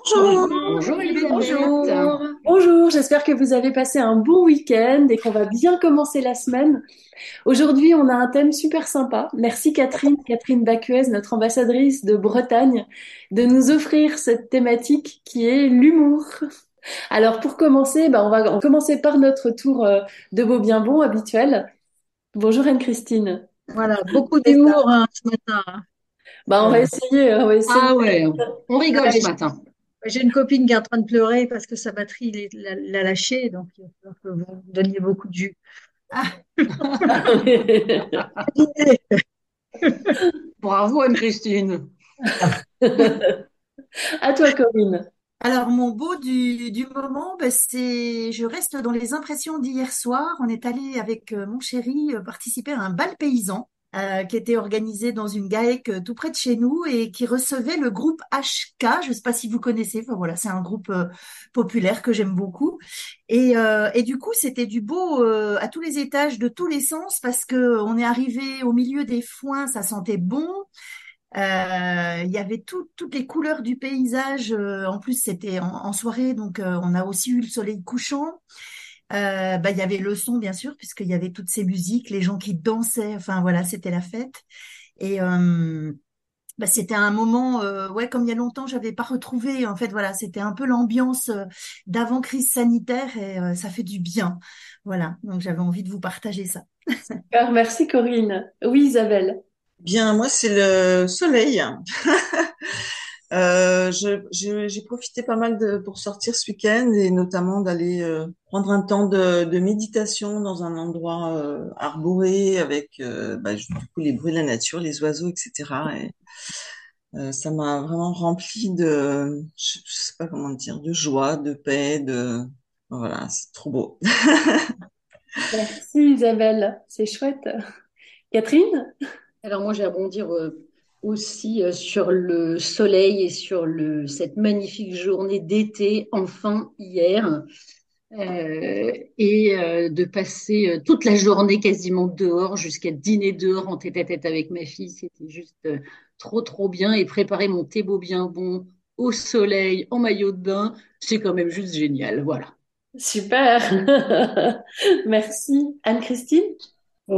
Bonjour. Bonjour Bonjour. Bonjour, j'espère que vous avez passé un bon week-end et qu'on va bien commencer la semaine. Aujourd'hui, on a un thème super sympa. Merci Catherine, Catherine Bacuez, notre ambassadrice de Bretagne, de nous offrir cette thématique qui est l'humour. Alors pour commencer, bah, on va commencer par notre tour euh, de beau bien bon habituel. Bonjour Anne-Christine. Voilà, beaucoup d'humour hein, ce matin. Bah, on va essayer, on va essayer. Ah ouais, on rigole ce matin. J'ai une copine qui est en train de pleurer parce que sa batterie l'a lâché, donc il va falloir que vous donniez beaucoup de jus. Ah. Bravo Anne-Christine. à toi Corinne. Alors mon beau du, du moment, ben, c'est, je reste dans les impressions d'hier soir. On est allé avec euh, mon chéri euh, participer à un bal paysan. Euh, qui était organisé dans une GAEC euh, tout près de chez nous et qui recevait le groupe HK. Je ne sais pas si vous connaissez. Enfin voilà, c'est un groupe euh, populaire que j'aime beaucoup. Et, et du coup, c'était du beau à tous les étages, de tous les sens, parce que on est arrivé au milieu des foins, ça sentait bon. Il y avait toutes les couleurs du paysage. en plus, c'était en, en, soirée, donc on a aussi eu le soleil couchant. Euh, bah, il y avait le son, bien sûr, puisqu'il y avait toutes ces musiques, les gens qui dansaient, enfin voilà, c'était la fête. Et euh, bah, c'était un moment, euh, ouais, comme il y a longtemps, j'avais pas retrouvé. En fait, voilà, c'était un peu l'ambiance euh, d'avant crise sanitaire et euh, ça fait du bien. Voilà, donc j'avais envie de vous partager ça. Super, merci Corinne. Oui, Isabelle. Bien, moi c'est le soleil. Euh, j'ai profité pas mal de, pour sortir ce week-end et notamment d'aller euh, prendre un temps de, de, méditation dans un endroit euh, arboré avec euh, bah, du coup les bruits de la nature, les oiseaux, etc. Et euh, ça m'a vraiment rempli de, je, je, sais pas comment dire, de joie, de paix, de voilà, c'est trop beau. Merci Isabelle, c'est chouette. Catherine? Alors moi j'ai à bondir aussi euh, sur le soleil et sur le, cette magnifique journée d'été, enfin hier, euh, et euh, de passer toute la journée quasiment dehors, jusqu'à dîner dehors en tête à tête avec ma fille. C'était juste trop, trop bien. Et préparer mon thé beau bien bon au soleil, en maillot de bain, c'est quand même juste génial. Voilà. Super. Merci. Anne-Christine?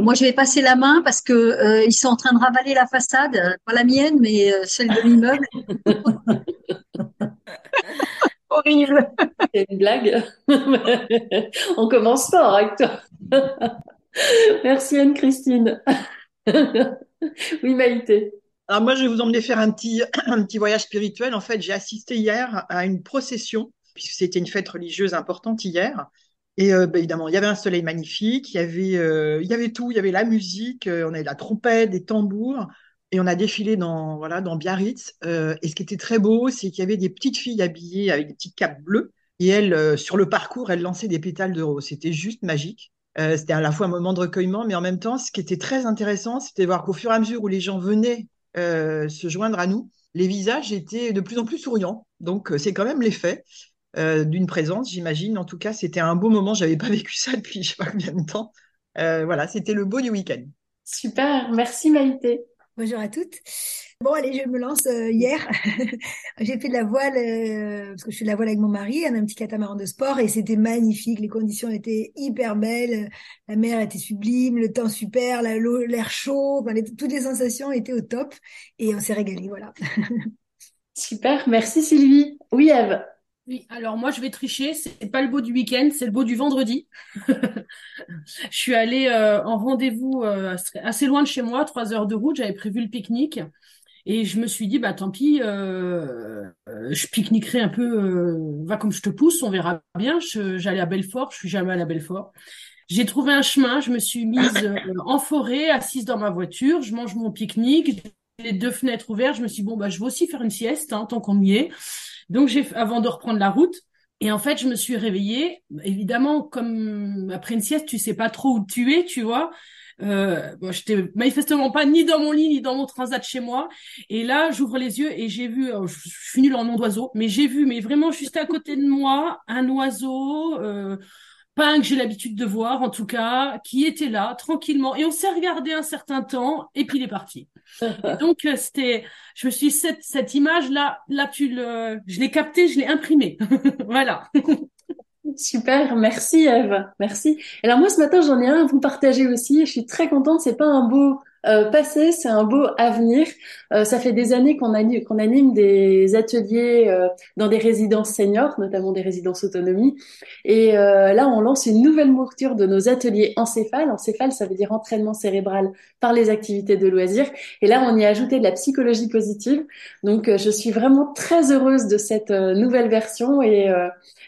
Moi, je vais passer la main parce que euh, ils sont en train de ravaler la façade, euh, pas la mienne, mais euh, celle de l'immeuble. Horrible. C'est une blague. On commence fort avec toi. Merci Anne-Christine. oui, Maïté. Alors moi, je vais vous emmener faire un petit, un petit voyage spirituel. En fait, j'ai assisté hier à une procession, puisque c'était une fête religieuse importante hier. Et euh, bah, évidemment, il y avait un soleil magnifique, il y avait, euh, y avait tout, il y avait la musique, euh, on avait la trompette, des tambours, et on a défilé dans voilà dans Biarritz. Et ce qui était très beau, c'est qu'il y avait des petites filles habillées avec des petites capes bleues, et elles, sur le parcours, elles lançaient des pétales de rose. C'était juste magique. c'était à la fois un moment de recueillement, mais en même temps, ce qui était très intéressant, c'était voir qu'au fur et à mesure où les gens venaient se joindre à nous, les visages étaient de plus en plus souriants. Donc, c'est quand même l'effet. Euh, d'une présence, j'imagine. En tout cas, c'était un beau moment. J'avais pas vécu ça depuis je sais pas combien de temps. Euh, voilà, c'était le beau du week-end. Super, merci Maïté. Bonjour à toutes. Bon, allez, je me lance euh, hier. j'ai fait de la voile, parce que je fais de la voile avec mon mari, un petit catamaran de sport, et c'était magnifique. Les conditions étaient hyper belles. La mer était sublime, le temps super, l'air chaud, enfin, toutes les sensations étaient au top, et on s'est régalé, voilà. super, merci Sylvie. Oui, Eve. Oui, alors moi je vais tricher, c'est pas le beau du week-end, c'est le beau du vendredi. je suis allée euh, en rendez-vous euh, assez loin de chez moi, trois heures de route, j'avais prévu le pique-nique et je me suis dit bah tant pis, euh, je pique-niquerai un peu, va comme je te pousse, on verra bien. J'allais à Belfort, je suis jamais à Belfort. J'ai trouvé un chemin, je me suis mise en forêt, assise dans ma voiture, je mange mon pique-nique, les deux fenêtres ouvertes, je me suis dit, bon bah je vais aussi faire une sieste hein, tant qu'on y est. Donc j'ai avant de reprendre la route, Et en fait, je me suis réveillée. Évidemment, comme après une sieste, tu sais pas trop où tu es, tu vois. Euh, bon, j'étais manifestement pas ni dans mon lit ni dans mon transat chez moi. Et là, j'ouvre les yeux et j'ai vu, je suis nulle en nom d'oiseau, mais j'ai vu, mais vraiment juste à côté de moi, un oiseau. Euh, pas un que j'ai l'habitude de voir en tout cas, qui était là tranquillement et on s'est regardé un certain temps et puis il est parti. donc euh, c'était, je me suis dit, cette cette image là, là tu le, je l'ai capté, je l'ai imprimé, voilà. Super, merci Eve, merci. Alors moi ce matin j'en ai un à vous partager aussi. Je suis très contente. C'est pas un beau euh, passé, c'est un beau avenir. Euh, ça fait des années qu'on anime, anime des ateliers euh, dans des résidences seniors, notamment des résidences autonomie. Et là on lance une nouvelle mouture de nos ateliers encéphale. Encéphale ça veut dire entraînement cérébral par les activités de loisirs. Et là on y a ajouté de la psychologie positive. Donc je suis vraiment très heureuse de cette nouvelle version et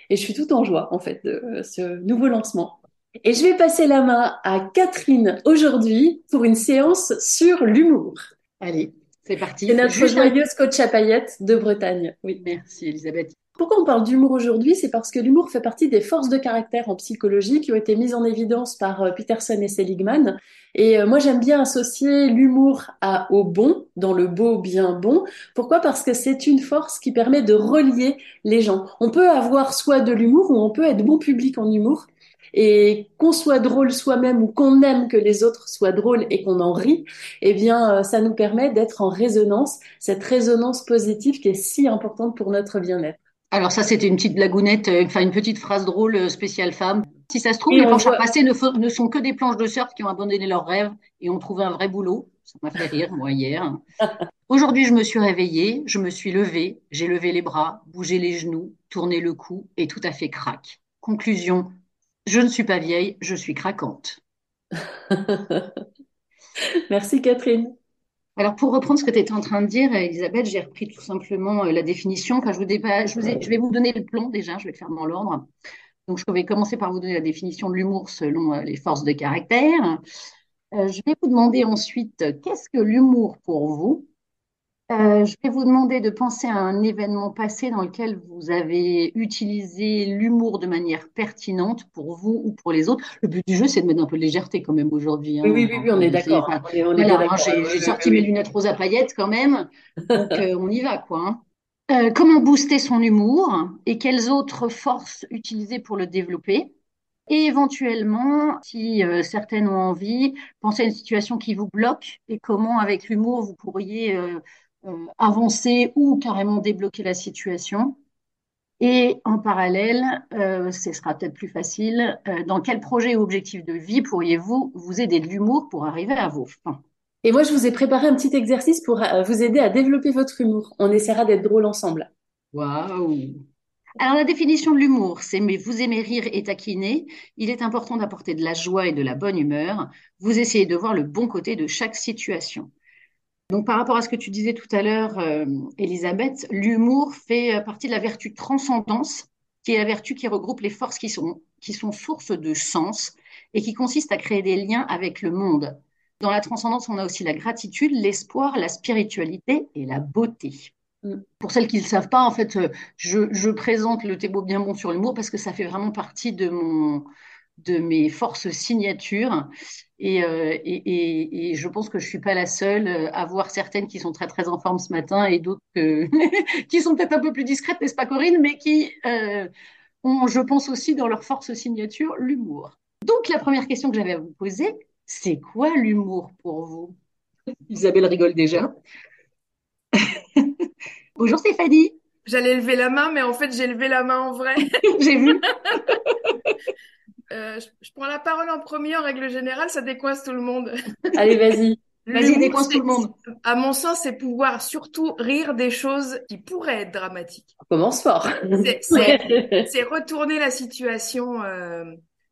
et je suis tout en joie, en fait, de euh, ce nouveau lancement. Et je vais passer la main à Catherine aujourd'hui pour une séance sur l'humour. Allez, c'est parti. C'est notre joyeuse coach à paillettes de Bretagne. Oui, merci Elisabeth. Pourquoi on parle d'humour aujourd'hui? C'est parce que l'humour fait partie des forces de caractère en psychologie qui ont été mises en évidence par euh, Peterson et Seligman. Et euh, moi, j'aime bien associer l'humour à au bon, dans le beau bien bon. Pourquoi? Parce que c'est une force qui permet de relier les gens. On peut avoir soit de l'humour ou on peut être bon public en humour. Et qu'on soit drôle soi-même ou qu'on aime que les autres soient drôles et qu'on en rit, eh bien, euh, ça nous permet d'être en résonance, cette résonance positive qui est si importante pour notre bien-être. Alors ça, c'était une petite blagounette, euh, enfin une petite phrase drôle euh, spéciale femme. Si ça se trouve, les planches à passer ne, ne, sont que des planches de surf qui ont abandonné leurs rêves et ont trouvé un vrai boulot. Ça m'a fait rire, moi, hier. Aujourd'hui, je me suis réveillée, je me suis levée, j'ai levé les bras, bougé les genoux, tourné le cou et tout à fait craque. Conclusion, je ne suis pas vieille, je suis craquante. Merci Catherine. Alors, pour reprendre ce que tu étais en train de dire, Elisabeth, j'ai repris tout simplement euh, la définition. Enfin, je, vous je, je, vais vous donner le plan déjà, je vais le faire dans l'ordre. Donc, je vais commencer par vous donner la définition de l'humour selon euh, les forces de caractère. Euh, je vais vous demander ensuite, qu'est-ce que l'humour pour vous? Euh, je vais vous demander de penser à un événement passé dans lequel vous avez utilisé l'humour de manière pertinente pour vous ou pour les autres. Le but du jeu, c'est de mettre un peu de légèreté quand même aujourd'hui. Hein. Oui, oui, oui, on est d'accord. Voilà, j'ai sorti mes lunettes roses à paillettes quand même, donc euh, on y va, quoi. Hein. Euh, comment booster son humour et quelles autres forces utiliser pour le développer? Et éventuellement, si euh, certaines ont envie, penser à une situation qui vous bloque et comment, avec l'humour, vous pourriez euh, avancer ou carrément débloquer la situation. Et en parallèle, euh, ce sera peut-être plus facile, euh, dans quel projet ou objectif de vie pourriez-vous vous aider de l'humour pour arriver à vos fins Et moi, je vous ai préparé un petit exercice pour vous aider à développer votre humour. On essaiera d'être drôle ensemble. Waouh alors la définition de l'humour, c'est mais vous aimez rire et taquiner. Il est important d'apporter de la joie et de la bonne humeur. Vous essayez de voir le bon côté de chaque situation. Donc, par rapport à ce que tu disais tout à l'heure, euh, Elisabeth, l'humour fait euh, partie de la vertu transcendance, qui est la vertu qui regroupe les forces qui sont, qui sont sources de sens et qui consiste à créer des liens avec le monde. Dans la transcendance, on a aussi la gratitude, l'espoir, la spiritualité et la beauté. Mm. Pour celles qui ne le savent pas, en fait, euh, je, je présente le Thébo bien bon sur l'humour parce que ça fait vraiment partie de mon, de mes forces signatures. Et, euh, et, et, je pense que je suis pas la seule euh, à voir certaines qui sont très très en forme ce matin et d'autres qui sont peut-être un peu plus discrètes, n'est-ce pas Corinne, mais qui euh, ont, je pense aussi dans leur force signature, l'humour. Donc la première question que j'avais à vous poser, c'est quoi l'humour pour vous? Isabelle rigole déjà. Bonjour Stéphanie. J'allais lever la main, mais en fait j'ai levé la main en vrai. j'ai vu. Euh, je, prends la parole en premier. En règle générale, ça décoince tout le monde. Allez, vas-y. Vas-y, décoince tout le monde. À mon sens, c'est pouvoir surtout rire des choses qui pourraient être dramatiques. On commence fort. C'est retourner la situation euh,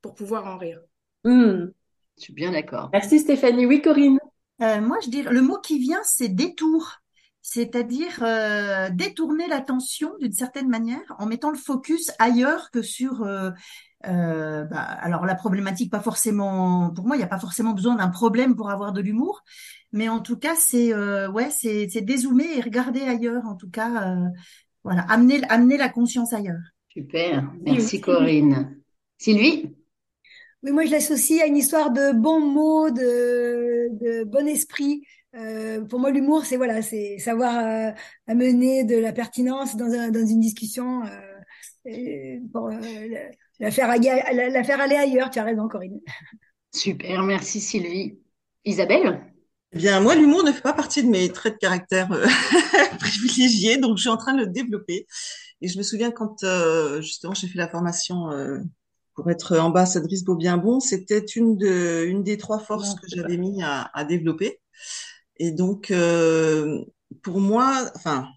pour pouvoir en rire. Hmm. Je suis bien d'accord. Merci Stéphanie. Oui, Corinne. Euh, moi, je dirais le mot qui vient, c'est détour c'est-à-dire euh, détourner l'attention d'une certaine manière en mettant le focus ailleurs que sur euh, euh, bah, alors la problématique pas forcément pour moi il n'y a pas forcément besoin d'un problème pour avoir de l'humour. Mais en tout cas c'est ouais c'est c'est dézoomer et regarder ailleurs en tout cas voilà amener amener la conscience ailleurs. Super, merci Corinne. Sylvie? Oui, moi je l'associe à une histoire de bons mots, de, de bon esprit. Euh, pour moi, l'humour, c'est voilà, c'est savoir euh, amener de la pertinence dans, un, dans une discussion, euh, pour euh, la, faire, la, la faire aller ailleurs. Tu as raison, Corinne. Super, merci Sylvie. Isabelle? Eh bien, moi, l'humour ne fait pas partie de mes traits de caractère euh, privilégiés, donc je suis en train de le développer. Et je me souviens quand euh, justement j'ai fait la formation euh, pour être ambassadrice Beau Bien Bon, c'était une de une des trois forces que j'avais mis à, à, développer. Et donc, pour moi, enfin,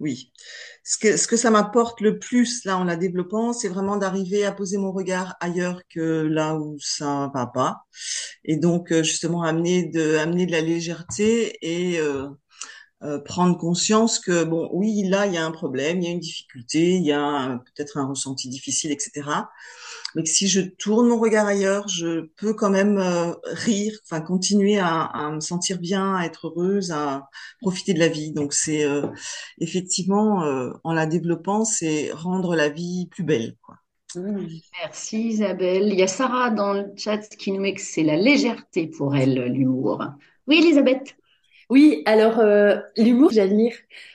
oui, ce que, ce que ça m'apporte le plus là en la développant, c'est vraiment d'arriver à poser mon regard ailleurs que là où ça va pas, et donc euh, justement amener de amener de la légèreté et euh, euh, prendre conscience que bon oui là il y a un problème, il y a une difficulté, il y a peut-être un ressenti difficile, etc mais que si je tourne mon regard ailleurs, je peux quand même euh, rire, enfin continuer à, me sentir bien, à être heureuse, à profiter de la vie. Donc c'est euh, effectivement euh, en la développant, c'est rendre la vie plus belle. Quoi. Merci Isabelle. Il y a Sarah dans le chat qui nous met que c'est la légèreté pour elle, l'humour. Oui, Elisabeth. Oui, alors euh, l'humour, j'admire.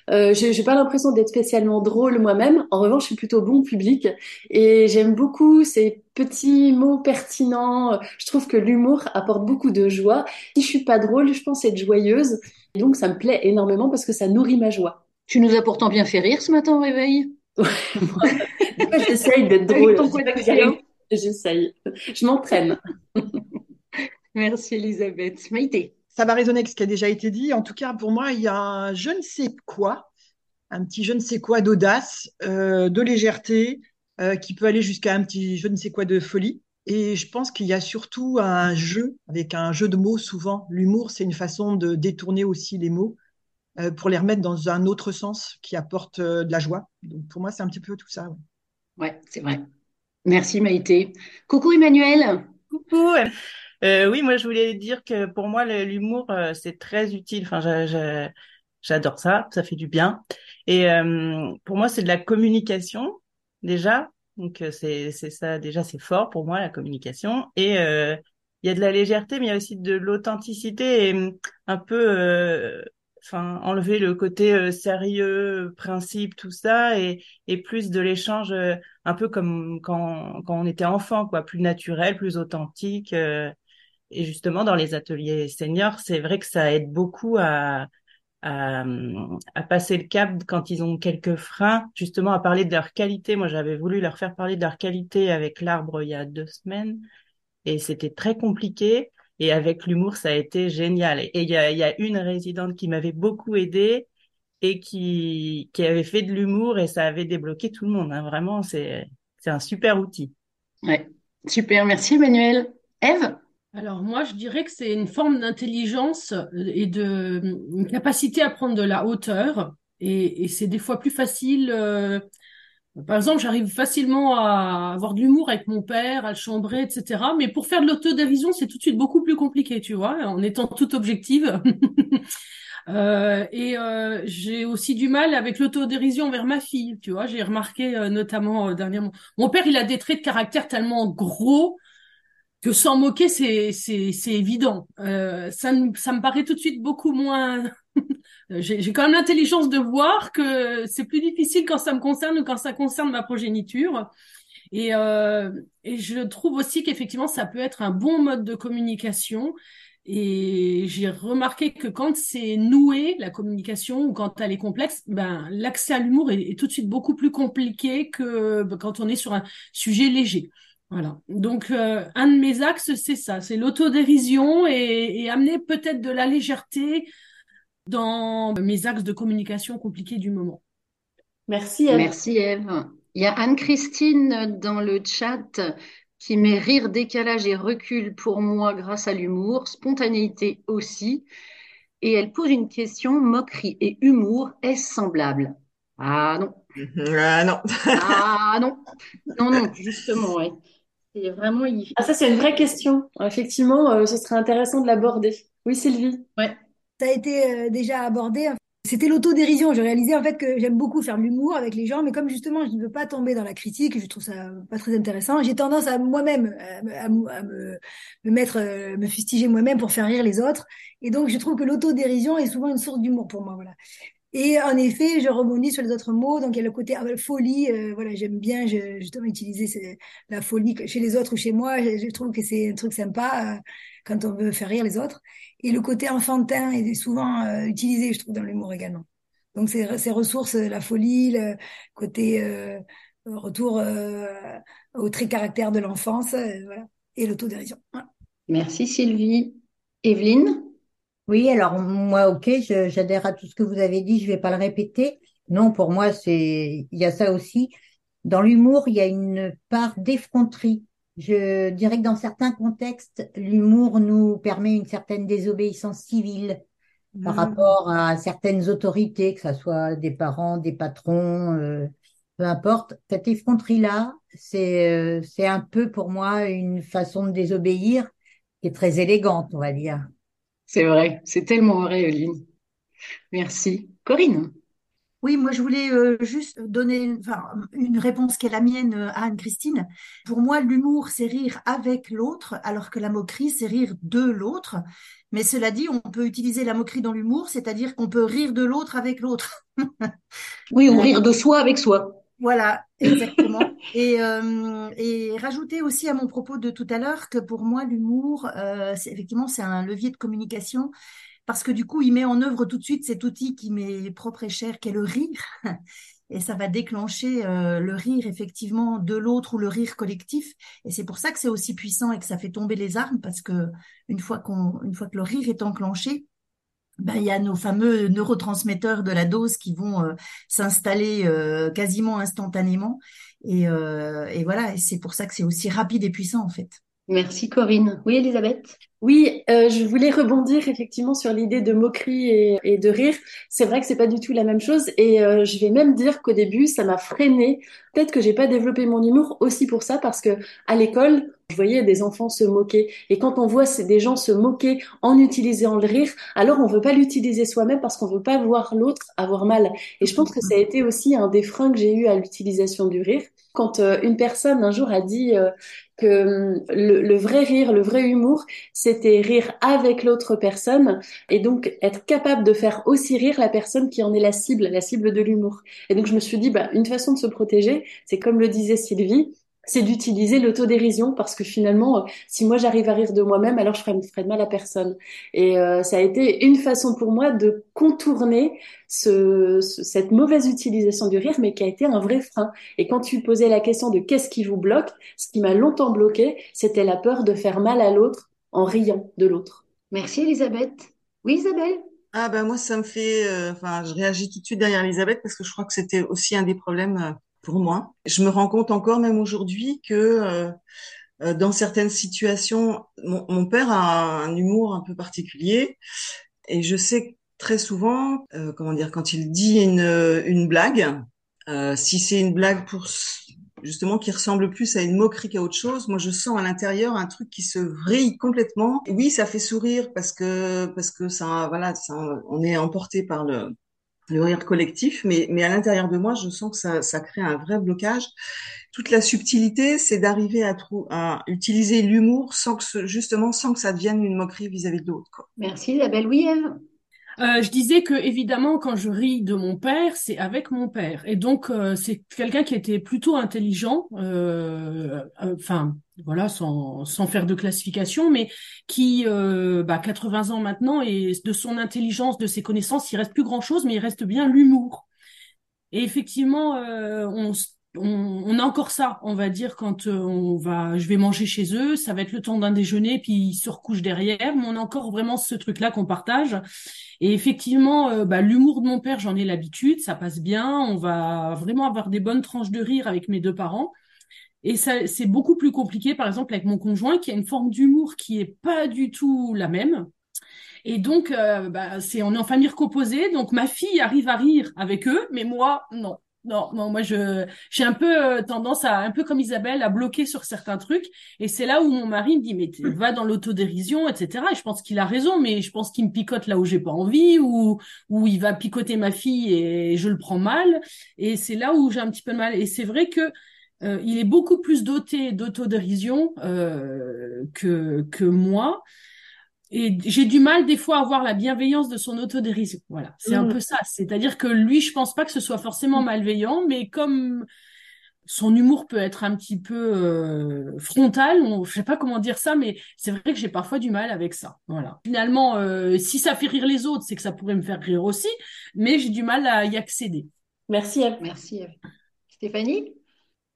Euh, je n'ai pas l'impression d'être spécialement drôle moi-même. En revanche, je suis plutôt bon public et j'aime beaucoup ces petits mots pertinents. Je trouve que l'humour apporte beaucoup de joie. Si je suis pas drôle, je pense être joyeuse. Et donc, ça me plaît énormément parce que ça nourrit ma joie. Tu nous as pourtant bien fait rire ce matin au réveil. J'essaye d'être drôle. J'essaye. Je m'entraîne. Merci Elisabeth. Maïté ça va résonner avec ce qui a déjà été dit. En tout cas, pour moi, il y a un je ne sais quoi, un petit je ne sais quoi d'audace, euh, de légèreté, euh, qui peut aller jusqu'à un petit je ne sais quoi de folie. Et je pense qu'il y a surtout un jeu, avec un jeu de mots souvent. L'humour, c'est une façon de détourner aussi les mots euh, pour les remettre dans un autre sens qui apporte de la joie. Donc pour moi, c'est un petit peu tout ça. Ouais, ouais c'est vrai. Merci Maïté. Coucou Emmanuel. Coucou. Euh, oui, moi je voulais dire que pour moi l'humour euh, c'est très utile. Enfin, j'adore ça, ça fait du bien. Et euh, pour moi c'est de la communication déjà. Donc c'est c'est ça déjà c'est fort pour moi la communication. Et il y a de la légèreté, mais il y a aussi de l'authenticité et un peu enfin enlever le côté sérieux, principe, tout ça, et, et plus de l'échange un peu comme quand, quand on était enfant, quoi, plus naturel, plus authentique. Et justement, dans les ateliers seniors, c'est vrai que ça aide beaucoup à, à, à, passer le cap quand ils ont quelques freins, justement à parler de leur qualité. Moi, j'avais voulu leur faire parler de leur qualité avec l'arbre il y a deux semaines et c'était très compliqué. Et avec l'humour, ça a été génial. Et il y a, y a une résidente qui m'avait beaucoup aidée et qui, qui avait fait de l'humour et ça avait débloqué tout le monde. Hein. Vraiment, c'est, un super outil. Ouais, super. Merci, Emmanuel. Eve alors moi, je dirais que c'est une forme d'intelligence et de une capacité à prendre de la hauteur. Et, c'est des fois plus facile. Euh, par exemple, j'arrive facilement à avoir de l'humour avec mon père, à le chambrer, etc. Mais pour faire de l'autodérision, c'est tout de suite beaucoup plus compliqué, tu vois, en étant toute objective. Euh, et euh, j'ai aussi du mal avec l'autodérision envers ma fille, tu vois. J'ai remarqué notamment dernièrement. Mon père, il a des traits de caractère tellement gros que sans moquer, c'est c'est évident. Euh, ça ça me paraît tout de suite beaucoup moins. J'ai quand même l'intelligence de voir que c'est plus difficile quand ça me concerne ou quand ça concerne ma progéniture. Et, euh, et je trouve aussi qu'effectivement, ça peut être un bon mode de communication. Et j'ai remarqué que quand c'est noué, la communication, ou quand elle est complexe, ben, l'accès à l'humour est, est, tout de suite beaucoup plus compliqué que ben, quand on est sur un sujet léger. Voilà. Donc, euh, un de mes axes, c'est ça, c'est l'autodérision et, et amener peut-être de la légèreté dans mes axes de communication compliqués du moment. Merci Eve. Merci Eve. Il y a Anne-Christine dans le chat qui met rire, décalage et recul pour moi grâce à l'humour, spontanéité aussi. Et elle pose une question, moquerie et humour, est-ce semblable? Ah non. Ah non. ah non. Non, non, justement, oui vraiment. Ah, ça, c'est une vraie question. Effectivement, euh, ce serait intéressant de l'aborder. Oui, Sylvie. Ouais. Ça a été euh, déjà abordé. c'était l'autodérision. Je réalisais en fait que j'aime beaucoup faire de l'humour avec les gens, mais comme justement je ne veux pas tomber dans la critique, je trouve ça pas très intéressant. J'ai tendance à moi-même à, me, mettre, euh, me fustiger moi-même pour faire rire les autres. Et donc je trouve que l'autodérision est souvent une source d'humour pour moi. Voilà. Et en effet, je rebondis sur les autres mots. Donc il y a le côté ah, folie. Euh, voilà, j'aime bien justement utiliser la folie chez les autres ou chez moi. Je, trouve que c'est un truc sympa euh, quand on veut faire rire les autres. Et le côté enfantin est souvent euh, utilisé, je trouve, dans l'humour également. Donc ces, ces ressources, la folie, le côté retour au trait caractère de l'enfance, voilà, et l'autodérision. Merci Sylvie. Evelyne? Oui, alors moi, ok, j'adhère à tout ce que vous avez dit, je vais pas le répéter. Non, pour moi, c'est il y a ça aussi. Dans l'humour, il y a une part d'effronterie. Je dirais que dans certains contextes, l'humour nous permet une certaine désobéissance civile par mmh. rapport à certaines autorités, que ce soit des parents, des patrons, euh, peu importe. Cette effronterie-là, c'est euh, c'est un peu pour moi une façon de désobéir qui est très élégante, on va dire. C'est vrai, c'est tellement vrai, Eline. Merci. Corinne? Oui, moi je voulais euh, juste donner une réponse qui est la mienne euh, à Anne-Christine. Pour moi, l'humour, c'est rire avec l'autre, alors que la moquerie, c'est rire de l'autre. Mais cela dit, on peut utiliser la moquerie dans l'humour, c'est-à-dire qu'on peut rire de l'autre avec l'autre. oui, ou rire de soi avec soi. Voilà, exactement. et, euh, et rajouter aussi à mon propos de tout à l'heure que pour moi, l'humour, euh, effectivement, c'est un levier de communication parce que du coup, il met en œuvre tout de suite cet outil qui m'est propre et cher, qui est le rire. Et ça va déclencher euh, le rire effectivement de l'autre ou le rire collectif. Et c'est pour ça que c'est aussi puissant et que ça fait tomber les armes parce que une fois qu'on, une fois que le rire est enclenché, ben, il y a nos fameux neurotransmetteurs de la dose qui vont euh, s'installer euh, quasiment instantanément. Et, euh, et voilà, et c'est pour ça que c'est aussi rapide et puissant en fait. Merci Corinne. Oui, Elisabeth? Oui, euh, je voulais rebondir effectivement sur l'idée de moquerie et, de rire. C'est vrai que c'est pas du tout la même chose et euh, je vais même dire qu'au début, ça m'a freiné. Peut-être que j'ai pas développé mon humour aussi pour ça parce que à l'école, je voyais des enfants se moquer et quand on voit des gens se moquer en utilisant le rire, alors on veut pas l'utiliser soi-même parce qu'on veut pas voir l'autre avoir mal. Et je pense que ça a été aussi un des freins que j'ai eu à l'utilisation du rire quand euh, une personne un jour a dit que hum, le, vrai rire, le vrai humour, c'était rire avec l'autre personne et donc être capable de faire aussi rire la personne qui en est la cible, la cible de l'humour. Et donc je me suis dit, bah, une façon de se protéger, c'est comme le disait Sylvie, c'est d'utiliser l'autodérision parce que finalement, euh, si moi j'arrive à rire de moi-même, alors je ferai, ferai, de mal à personne. Et euh, ça a été une façon pour moi de contourner ce, cette mauvaise utilisation du rire, mais qui a été un vrai frein. Et quand tu posais la question de qu'est-ce qui vous bloque, ce qui m'a longtemps bloqué, c'était la peur de faire mal à l'autre en riant de l'autre. Merci Elisabeth. Oui Isabelle? Ah ben moi ça me fait, euh, enfin je réagis tout de suite derrière Elisabeth parce que je crois que c'était aussi un des problèmes pour moi. Je me rends compte encore même aujourd'hui que euh, euh, dans certaines situations, mon, père a un humour un peu particulier et je sais très souvent, euh, comment dire, quand il dit une, une blague, si c'est une blague pour justement qui ressemble plus à une moquerie qu'à autre chose, moi je sens à l'intérieur un truc qui se vrille complètement. Oui, ça fait sourire parce que parce que ça voilà, ça, on est emporté par le le rire collectif, mais, mais à l'intérieur de moi, je sens que ça, ça crée un vrai blocage. Toute la subtilité, c'est d'arriver à, à utiliser l'humour sans que justement sans que ça devienne une moquerie vis-à-vis de l'autre. Merci Isabelle. Oui, Eve? Euh, je disais que évidemment quand je ris de mon père, c'est avec mon père, et donc euh, c'est quelqu'un qui était plutôt intelligent, euh, enfin voilà, sans, sans faire de classification, mais qui bah, 80 ans maintenant et de son intelligence, de ses connaissances, il reste plus grand chose, mais il reste bien l'humour. Et effectivement, on on, a encore ça, on va dire, quand euh, on va, je vais manger chez eux, ça va être le temps d'un déjeuner, puis ils se recouchent derrière, mais on a encore vraiment ce truc-là qu'on partage. Et effectivement, euh, bah, l'humour de mon père, j'en ai l'habitude, ça passe bien, on va vraiment avoir des bonnes tranches de rire avec mes deux parents. Et ça, c'est beaucoup plus compliqué, par exemple, avec mon conjoint, qui a une forme d'humour qui est pas du tout la même. Et donc, euh, bah, c'est, on est en famille recomposée, donc ma fille arrive à rire avec eux, mais moi, non. non, non, moi je j'ai un peu euh, tendance à un peu comme Isabelle à bloquer sur certains trucs et c'est là où mon mari me dit mais va dans l'autodérision etc. Et je pense qu'il a raison mais je pense qu'il me picote là où j'ai pas envie ou où il va picoter ma fille et je le prends mal et c'est là où j'ai un petit peu de mal et c'est vrai que euh, il est beaucoup plus doté d'autodérision euh, que que moi et j'ai du mal des fois à voir la bienveillance de son autodérision. Voilà, c'est un Mm. peu ça. C'est-à-dire que lui, je pense pas que ce soit forcément malveillant, mais comme son humour peut être un petit peu euh, frontal, on, je sais pas comment dire ça, mais c'est vrai que j'ai parfois du mal avec ça. Voilà. Finalement, euh, si ça fait rire les autres, c'est que ça pourrait me faire rire aussi, mais j'ai du mal à y accéder. Merci Eve. Merci. Eve. Stéphanie?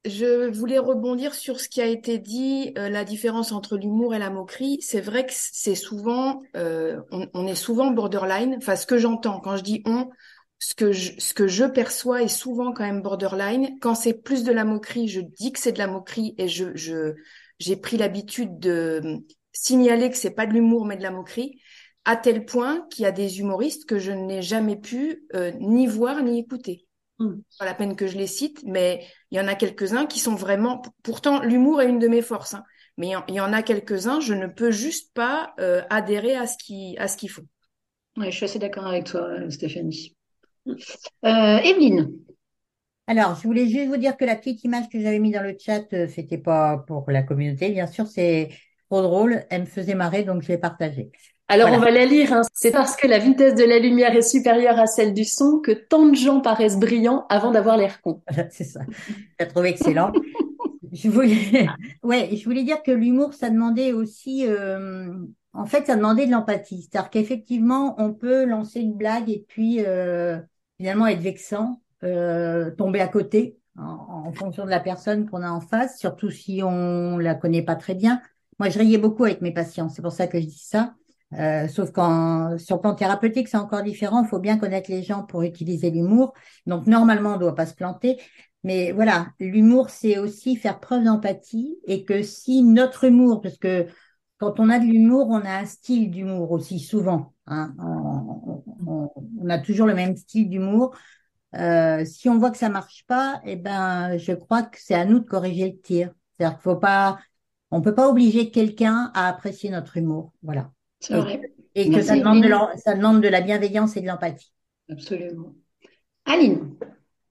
Je voulais rebondir sur ce qui a été dit, euh, la différence entre l'humour et la moquerie. C'est vrai que c'est souvent, euh, on, est souvent borderline. Enfin, ce que j'entends quand je dis on, ce que je, ce que je perçois est souvent quand même borderline. Quand c'est plus de la moquerie, je dis que c'est de la moquerie et je, je, j'ai pris l'habitude de signaler que c'est pas de l'humour mais de la moquerie, à tel point qu'il y a des humoristes que je n'ai jamais pu euh, ni voir ni écouter. Mm. Pas la peine que je les cite, mais il y en a quelques-uns qui sont vraiment. Pourtant, l'humour est une de mes forces, hein, mais il y en- il y en a quelques-uns, je ne peux juste pas euh, adhérer à ce qui à ce qu'ils font. Ouais, je suis assez d'accord avec toi, euh, Stéphanie. Euh, Evelyne? Alors, je voulais juste vous dire que la petite image que j'avais mis dans le chat, euh, c'était pas pour la communauté, bien sûr, c'est trop drôle. Elle me faisait marrer, donc je l'ai partagée. Alors Voilà. on va la lire. hein. C'est parce que la vitesse de la lumière est supérieure à celle du son que tant de gens paraissent brillants avant d'avoir l'air. Voilà, c'est ça. J'ai trouvé excellent. Je voulais, ouais, je voulais dire que l'humour, ça demandait aussi, euh, en fait, ça demandait de l'empathie. C'est-à-dire qu'effectivement, on peut lancer une blague et puis euh, finalement être vexant, euh, tomber à côté en, en fonction de la personne qu'on a en face, surtout si on la connaît pas très bien. Moi, je riais beaucoup avec mes patients, c'est pour ça que je dis ça. Euh, sauf qu'en sur plan thérapeutique, c'est encore différent. Il faut bien connaître les gens pour utiliser l'humour. Donc normalement, on ne doit pas se planter. Mais voilà, l'humour, c'est aussi faire preuve d'empathie et que si notre humour, parce que quand on a de l'humour, on a un style d'humour aussi souvent. Hein, on, on- on a toujours le même style d'humour. Euh, si on voit que ça marche pas, eh ben, je crois que c'est à nous de corriger le tir. C'est-à-dire qu'il faut pas, on peut pas obliger quelqu'un à apprécier notre humour. Voilà. C'est Et, vrai. et que ça demande de ça demande de la bienveillance et de l'empathie. Absolument. Aline?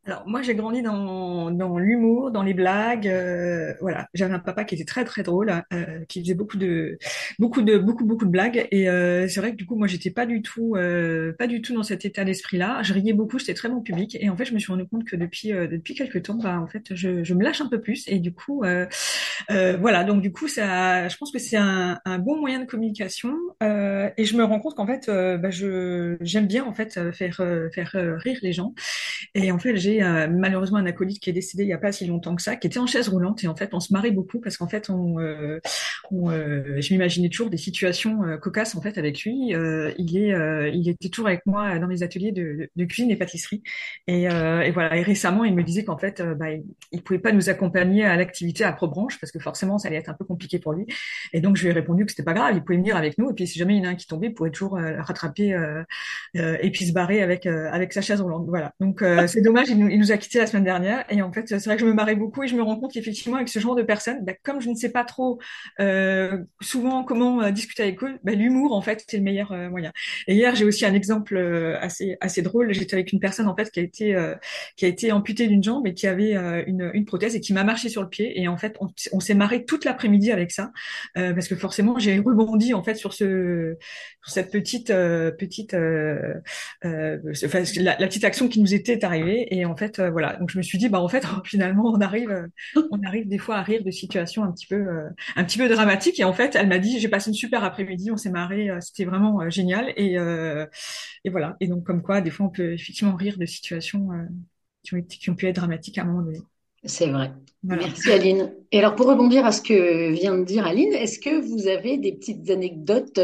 Alors moi j'ai grandi dans, l'humour, dans les blagues, euh, voilà. J'avais un papa qui était très très drôle, euh, qui faisait beaucoup de beaucoup de beaucoup beaucoup de blagues. Et euh, c'est vrai que du coup moi j'étais pas du tout pas du tout dans cet état d'esprit-là. Je riais beaucoup, j'étais très bon public. Et en fait je me suis rendu compte que depuis depuis quelques temps bah en fait je, me lâche un peu plus. Et du coup voilà. Donc du coup ça je pense que c'est un, bon moyen de communication. Et je me rends compte qu'en fait bah, je j'aime bien en fait faire faire rire les gens. Et en fait, j'ai euh, malheureusement un acolyte qui est décédé il y a pas si longtemps que ça, qui était en chaise roulante. Et en fait, on se marrait beaucoup parce qu'en fait, on, euh, on, euh, je m'imaginais toujours des situations cocasses en fait avec lui. Il est, il était toujours avec moi dans mes ateliers de, de cuisine et pâtisserie. Et, et voilà. Et récemment, il me disait qu'en fait, bah, il, il pouvait pas nous accompagner à l'activité à Probranche parce que forcément, ça allait être un peu compliqué pour lui. Et donc, je lui ai répondu que c'était pas grave, il pouvait venir avec nous. Et puis, si jamais il y en a un qui tombait, il pouvait toujours rattraper et puis se barrer avec avec sa chaise roulante. Voilà. Donc euh, c'est dommage, il nous, il nous a quittés la semaine dernière. Et en fait, c'est vrai que je me marrais beaucoup et je me rends compte qu'effectivement, avec ce genre de personnes, bah, comme je ne sais pas trop euh, souvent comment euh, discuter avec eux, bah, l'humour en fait c'est le meilleur euh, moyen. Et hier, j'ai aussi un exemple euh, assez assez drôle. J'étais avec une personne en fait qui a été qui a été amputée d'une jambe et qui avait une une prothèse et qui m'a marché sur le pied. Et en fait, on, s'est marré toute l'après-midi avec ça parce que forcément, j'ai rebondi en fait sur ce sur cette petite petite la, la petite action qui nous était arrivée et en fait euh, voilà donc je me suis dit bah en fait finalement on arrive euh, on arrive des fois à rire de situations un petit peu euh, un petit peu dramatiques et en fait elle m'a dit j'ai passé une super après-midi on s'est marré c'était vraiment génial et et voilà et donc comme quoi des fois on peut effectivement rire de situations qui ont été, qui ont pu être dramatiques à un moment donné C'est vrai. Voilà. Merci Aline. Et alors pour rebondir à ce que vient de dire Aline, est-ce que vous avez des petites anecdotes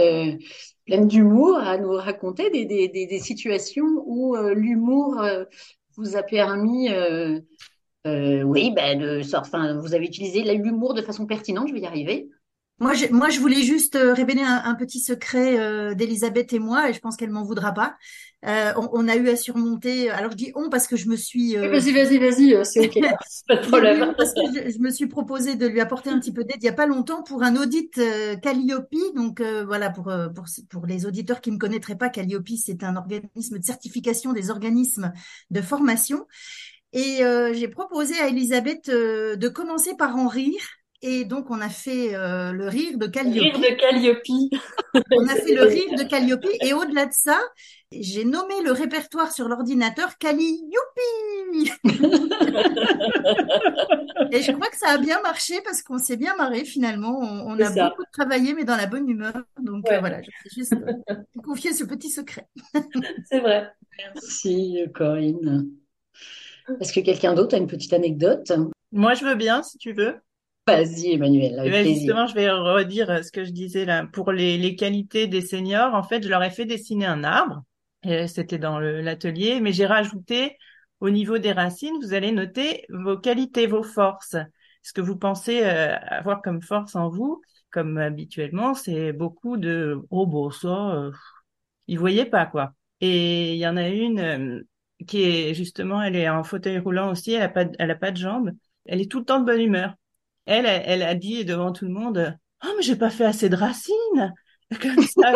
pleines d'humour à nous raconter, des, des, des, des situations où euh, l'humour euh, vous a permis, euh, euh, oui, ben de enfin, vous avez utilisé l'humour de façon pertinente, je vais y arriver. Moi, je, moi, je voulais juste euh, révéler un, petit secret euh, d'Elisabeth et moi, et je pense qu'elle m'en voudra pas. Euh, on, a eu à surmonter. Alors, je dis on parce que je me suis. Vas-y, vas-y, vas-y, c'est ok, pas de problème. parce que je, me suis proposé de lui apporter un petit peu d'aide il y a pas longtemps pour un audit Calliope. Donc voilà, pour, pour pour les auditeurs qui ne connaîtraient pas Calliope, c'est un organisme de certification des organismes de formation. Et j'ai proposé à Elisabeth de commencer par en rire et donc, on a fait euh, le rire de Calliope. Rire de Calliope. on a fait le rire de Calliope. Et au-delà de ça, j'ai nommé le répertoire sur l'ordinateur Calliope. et je crois que ça a bien marché parce qu'on s'est bien marré finalement. On, a beaucoup travaillé, mais dans la bonne humeur. Donc euh, voilà, je vais juste euh, confier ce petit secret. C'est vrai. Merci Corinne. Est-ce que quelqu'un d'autre a une petite anecdote? Moi, je veux bien, si tu veux. Vas-y, Emmanuel. Eh ben, justement, je vais redire euh, ce que je disais là. Pour les, les qualités des seniors, en fait, je leur ai fait dessiner un arbre. C'était dans l'atelier, mais j'ai rajouté au niveau des racines, vous allez noter vos qualités, vos forces. Ce que vous pensez euh, avoir comme force en vous, comme habituellement, c'est beaucoup de oh bon ça, euh, ils voyaient pas quoi. Et il y en a une euh, qui est justement, elle est en fauteuil roulant aussi, elle a pas, elle a pas de jambes, elle est tout le temps de bonne humeur elle, elle a dit devant tout le monde, oh mais j'ai pas fait assez de racines. Comme ça.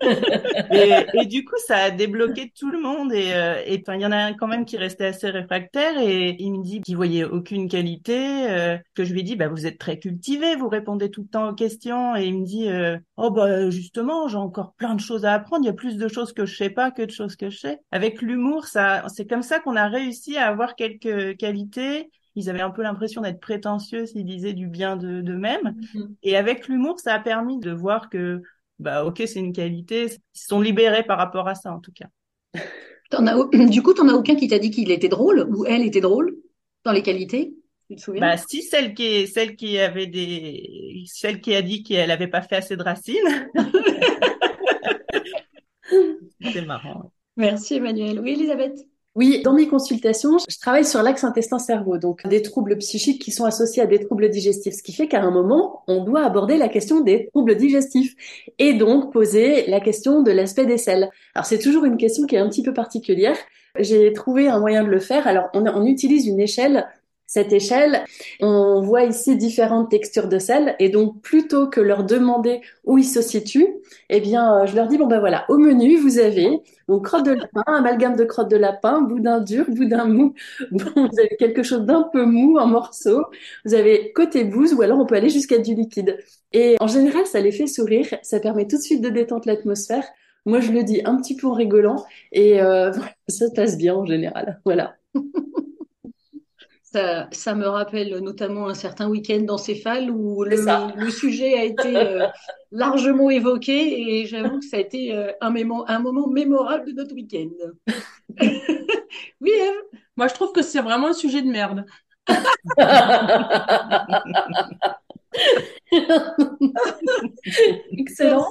et, et, du coup, ça a débloqué tout le monde. Et, euh, et il y en a un quand même qui restait assez réfractaire et il me dit qu'il voyait aucune qualité. Euh, que je lui ai dit, bah vous êtes très cultivé, vous répondez tout le temps aux questions. Et il me dit, euh, oh bah justement, j'ai encore plein de choses à apprendre. Il y a plus de choses que je sais pas que de choses que je sais. Avec l'humour, ça, c'est comme ça qu'on a réussi à avoir quelques qualités ils avaient un peu l'impression d'être prétentieux s'ils disaient du bien de d'eux-mêmes. Mm-hmm. Et avec l'humour, ça a permis de voir que, bah, ok, c'est une qualité. Ils se sont libérés par rapport à ça, en tout cas. En as, du coup, t'en as aucun qui t'a dit qu'il était drôle ou elle était drôle dans les qualités? Tu te souviens? Bah si celle qui est celle qui avait des celle qui a dit qu'elle n'avait pas fait assez de racines c'est marrant merci Emmanuel oui Elisabeth? Oui, dans mes consultations, je travaille sur l'axe intestin-cerveau, donc des troubles psychiques qui sont associés à des troubles digestifs, ce qui fait qu'à un moment, on doit aborder la question des troubles digestifs et donc poser la question de l'aspect des selles. Alors c'est toujours une question qui est un petit peu particulière. J'ai trouvé un moyen de le faire. Alors on, on utilise une échelle cette échelle. On voit ici différentes textures de sel et donc plutôt que leur demander où ils se situent, eh bien, euh, je leur dis bon ben voilà, au menu vous avez donc crotte de lapin, amalgame de crotte de lapin, boudin dur, boudin mou. Bon, vous avez quelque chose d'un peu mou en morceaux. Vous avez côté bouse ou alors on peut aller jusqu'à du liquide. Et en général, ça les fait sourire, ça permet tout de suite de détendre l'atmosphère. Moi, je le dis un petit peu en rigolant et euh, ça passe bien en général. Voilà. Ça, me rappelle notamment un certain week-end dans Céphale où le, sujet a été euh, largement évoqué et j'avoue que ça a été euh, un, un, moment mémorable de notre week-end. oui, Eve? Moi, je trouve que c'est vraiment un sujet de merde. Excellent.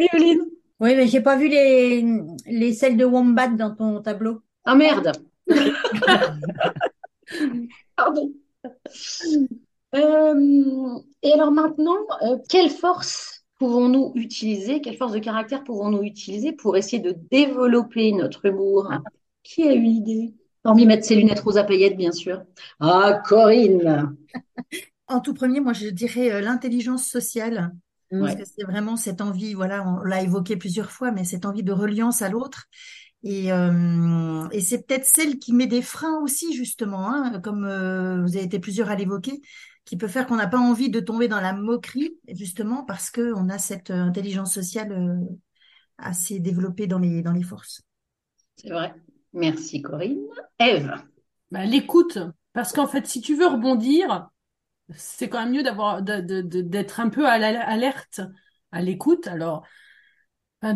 Violine. Oui, mais j'ai pas vu les, les selles de Wombat dans ton tableau. Ah merde Pardon. Euh, et alors maintenant, euh, quelle force pouvons-nous utiliser, quelle force de caractère pouvons-nous utiliser pour essayer de développer notre humour? Qui a eu l'idée? Hormis mettre ses lunettes roses à paillettes, bien sûr. Ah, Corinne En tout premier, moi, je dirais euh, l'intelligence sociale. Parce que c'est vraiment cette envie, voilà, on l'a évoqué plusieurs fois, mais cette envie de reliance à l'autre et, euh, et c'est peut-être celle qui met des freins aussi, justement, hein, comme euh, vous avez été plusieurs à l'évoquer, qui peut faire qu'on n'a pas envie de tomber dans la moquerie, justement parce que on a cette euh, intelligence sociale assez développée dans les, dans les forces. C'est vrai. Merci Corinne. Eve. Bah, L'écoute, parce qu'en fait, si tu veux rebondir, c'est quand même mieux d'avoir d'être un peu à l'alerte, à l'écoute. Alors,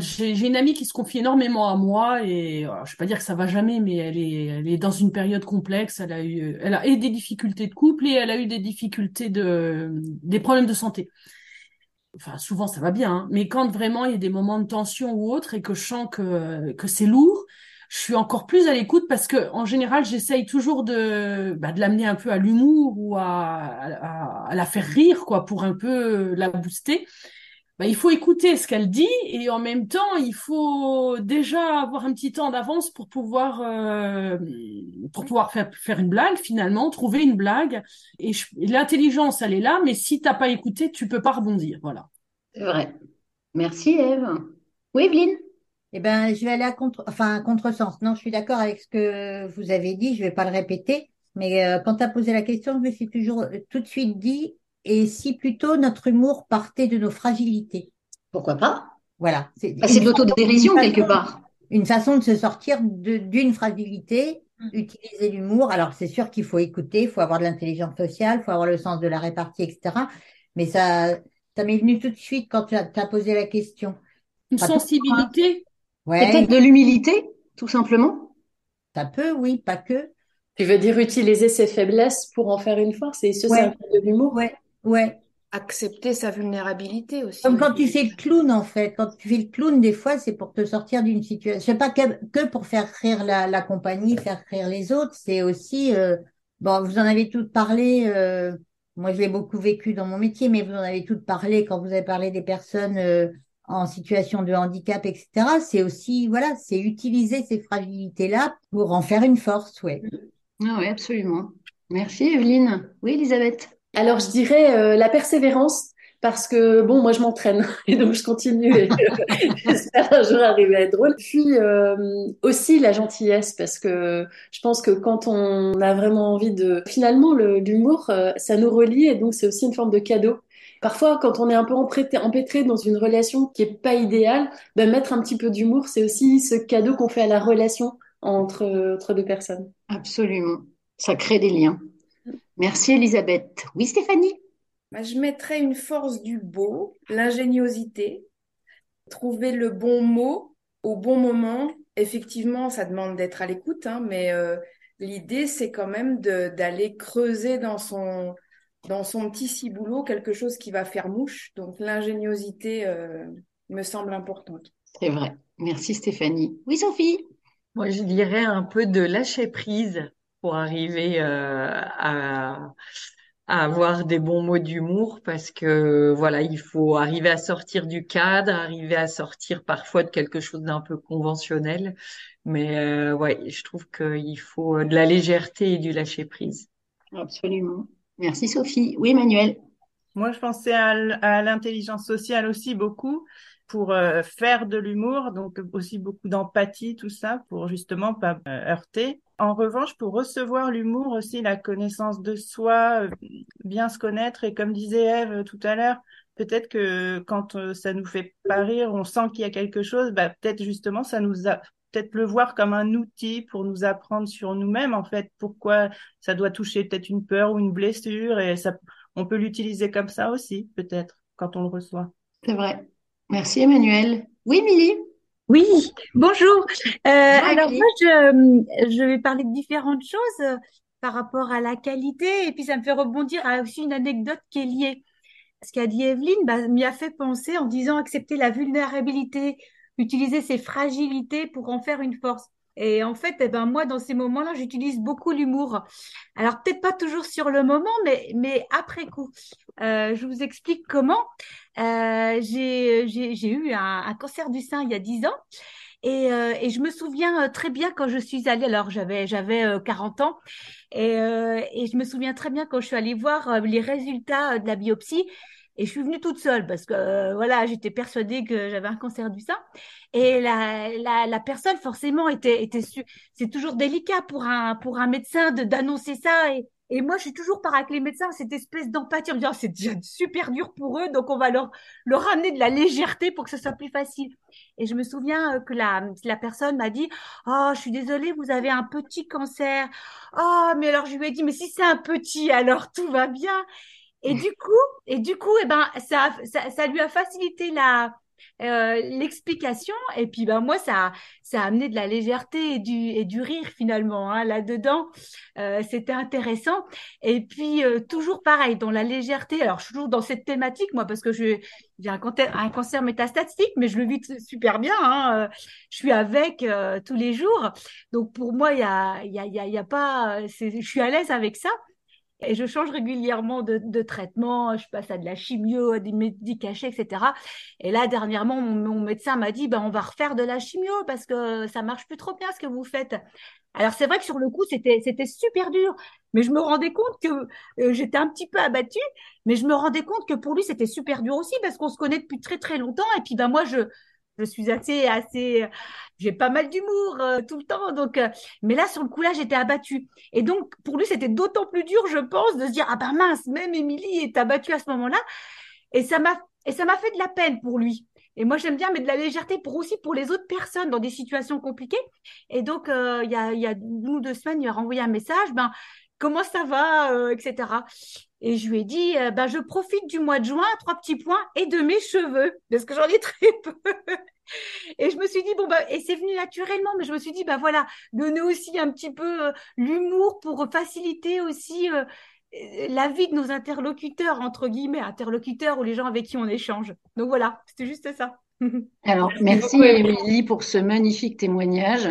j'ai une amie qui se confie énormément à moi et je je vais pas dire que ça va jamais, mais elle est, elle est dans une période complexe. Elle a eu, elle a et des difficultés de couple et elle a eu des difficultés de, des problèmes de santé. Enfin, souvent ça va bien, hein, mais quand vraiment il y a des moments de tension ou autre et que je sens que que c'est lourd, je suis encore plus à l'écoute parce que en général, j'essaye toujours de, bah, de l'amener un peu à l'humour ou à, à, à, la faire rire, quoi, pour un peu la booster. Bah, il faut écouter ce qu'elle dit et en même temps, il faut déjà avoir un petit temps d'avance pour pouvoir euh, pour pouvoir faire faire une blague finalement, trouver une blague. Et, l'intelligence, elle est là, mais si t'as pas écouté, tu peux pas rebondir. Voilà. C'est vrai. Merci Eve. Oui, Evelyne? Eh ben, je vais aller à contre, enfin, contresens. Non, je suis d'accord avec ce que vous avez dit. Je vais pas le répéter. Mais euh, quand tu as posé la question, je me suis toujours euh, tout de suite dit, et si plutôt notre humour partait de nos fragilités Pourquoi pas? Voilà. C'est bah, de l'autodérision quelque part. Une façon de se sortir d'une fragilité, utiliser l'humour. Alors, c'est sûr qu'il faut écouter, il faut avoir de l'intelligence sociale, il faut avoir le sens de la répartie, etc. Mais ça, ça m'est venu tout de suite quand tu as, as posé la question. Une sensibilité Peut-être de l'humilité, tout simplement? Ça peut, oui, pas que. Tu veux dire utiliser ses faiblesses pour en faire une force et un peu de l'humour? Ouais, ouais. Accepter sa vulnérabilité aussi. Comme quand tu fais le clown, en fait. Quand tu fais le clown, des fois, c'est pour te sortir d'une situation. C'est pas que, que pour faire rire la, la compagnie, faire rire les autres. C'est aussi, euh... bon, vous en avez toutes parlé, euh... moi je l'ai beaucoup vécu dans mon métier, mais vous en avez toutes parlé quand vous avez parlé des personnes euh, en situation de handicap, etc. C'est aussi, voilà, c'est utiliser ces fragilités-là pour en faire une force, ouais. Ah oui, absolument. Merci, Evelyne. Oui, Elisabeth. Alors, je dirais euh, la persévérance. Parce que bon, moi je m'entraîne et donc je continue. Et, j'espère un jour arriver à être drôle. Puis euh, aussi la gentillesse parce que je pense que quand on a vraiment envie de, finalement l'humour, euh, ça nous relie et donc c'est aussi une forme de cadeau Parfois, quand on est un peu empêtré dans une relation qui est pas idéale, ben mettre un petit peu d'humour, c'est aussi ce cadeau qu'on fait à la relation entre, entre deux personnes. Absolument. Ça crée des liens. Merci Elisabeth. Oui Stéphanie? Bah, Je mettrais une force du beau, l'ingéniosité, trouver le bon mot au bon moment. Effectivement, ça demande d'être à l'écoute, hein, mais euh, l'idée, c'est quand même d'aller creuser dans son, dans son petit ciboulot quelque chose qui va faire mouche. Donc l'ingéniosité euh, me semble importante. C'est vrai. Merci Stéphanie. Oui Sophie? Moi je dirais un peu de lâcher prise pour arriver euh, à, à, avoir des bons mots d'humour parce que voilà, il faut arriver à sortir du cadre, arriver à sortir parfois de quelque chose d'un peu conventionnel. Mais euh, ouais, je trouve qu'il faut de la légèreté et du lâcher prise. Absolument. Merci Sophie. Oui, Emmanuel. Moi, je pensais à l'intelligence sociale aussi beaucoup pour euh, faire de l'humour, donc aussi beaucoup d'empathie, tout ça, pour justement pas euh, heurter. En revanche, pour recevoir l'humour aussi, la connaissance de soi, euh, bien se connaître, et comme disait Eve tout à l'heure, peut-être que quand ça nous fait pas rire, on sent qu'il y a quelque chose, bah, peut-être justement ça nous a peut-être le voir comme un outil pour nous apprendre sur nous-mêmes, en fait, pourquoi ça doit toucher peut-être une peur ou une blessure, et ça, on peut l'utiliser comme ça aussi, peut-être, quand on le reçoit. C'est vrai. Merci Emmanuel. Oui, Milly? Oui, bonjour. Euh, alors moi, je, je vais parler de différentes choses euh, par rapport à la qualité, et puis ça me fait rebondir à aussi une anecdote qui est liée. Ce qu'a dit Evelyne bah, m'y a fait penser en disant accepter la vulnérabilité utiliser ses fragilités pour en faire une force. Et en fait, eh ben moi, dans ces moments-là, j'utilise beaucoup l'humour. Alors peut-être pas toujours sur le moment, mais mais après coup. Euh, je vous explique comment. Euh, j'ai eu un, cancer du sein il y a 10 ans. Et, euh, et je me souviens euh, très bien quand je suis allée, alors j'avais j'avais 40 euh, ans, et, euh, et je me souviens très bien quand je suis allée voir les résultats de la biopsie. Et je suis venue toute seule parce que euh, voilà, j'étais persuadée que j'avais un cancer du sein. Et la, la, la personne forcément était était su. C'est toujours délicat pour un pour un médecin de d'annoncer ça. Et, et moi, je suis toujours par avec les médecins cette espèce d'empathie en me disant c'est déjà super dur pour eux, donc on va leur leur ramener de la légèreté pour que ce soit plus facile. Et je me souviens euh, que la la personne m'a dit oh je suis désolée, vous avez un petit cancer. Oh mais alors je lui ai dit mais si c'est un petit alors tout va bien. Et du coup, et du coup, eh ben, ça, ça, ça lui a facilité la, euh, l'explication. Et puis, ben, moi, ça, ça a amené de la légèreté et du, et du rire finalement hein, là-dedans. Euh, C'était intéressant. Et puis, euh, toujours pareil, dans la légèreté. Alors, je suis toujours dans cette thématique, moi, parce que j'ai un, un cancer métastatique, mais je le vis super bien. Hein. Euh, je suis avec euh, tous les jours. Donc, pour moi, il y a, y, a, y, a, y a pas... Je suis à l'aise avec ça. Et je change régulièrement de, de, traitement, je passe à de la chimio, à des médicachés, etc. Et là, dernièrement, mon, médecin m'a dit, ben, on va refaire de la chimio parce que ça marche plus trop bien ce que vous faites. Alors c'est vrai que sur le coup, c'était c'était super dur, mais je me rendais compte que euh, j'étais un petit peu abattue, mais je me rendais compte que pour lui, c'était super dur aussi parce qu'on se connaît depuis très très longtemps. Et puis ben moi, je je suis assez, assez, j'ai pas mal d'humour euh, tout le temps. Donc, euh, mais là, sur le coup, là, j'étais abattue. Et donc, pour lui, c'était d'autant plus dur, je pense, de se dire, ah ben mince, même Émilie est abattue à ce moment-là. Et ça m'a, et ça m'a fait de la peine pour lui. Et moi, j'aime bien, mais de la légèreté pour aussi pour les autres personnes dans des situations compliquées. Et donc, euh, il y a, il y a une ou deux semaines, il m'a renvoyé un message, ben, comment ça va, etc. Et je lui ai dit, ben, je profite du mois de juin, trois petits points, et de mes cheveux, parce que j'en ai très peu. et je me suis dit, bon, bah, et c'est venu naturellement, mais je me suis dit, bah voilà, donner aussi un petit peu euh, l'humour pour faciliter aussi euh, la vie de nos interlocuteurs, entre guillemets, interlocuteurs ou les gens avec qui on échange. Donc voilà, c'était juste ça. Alors, merci Émilie pour ce magnifique témoignage.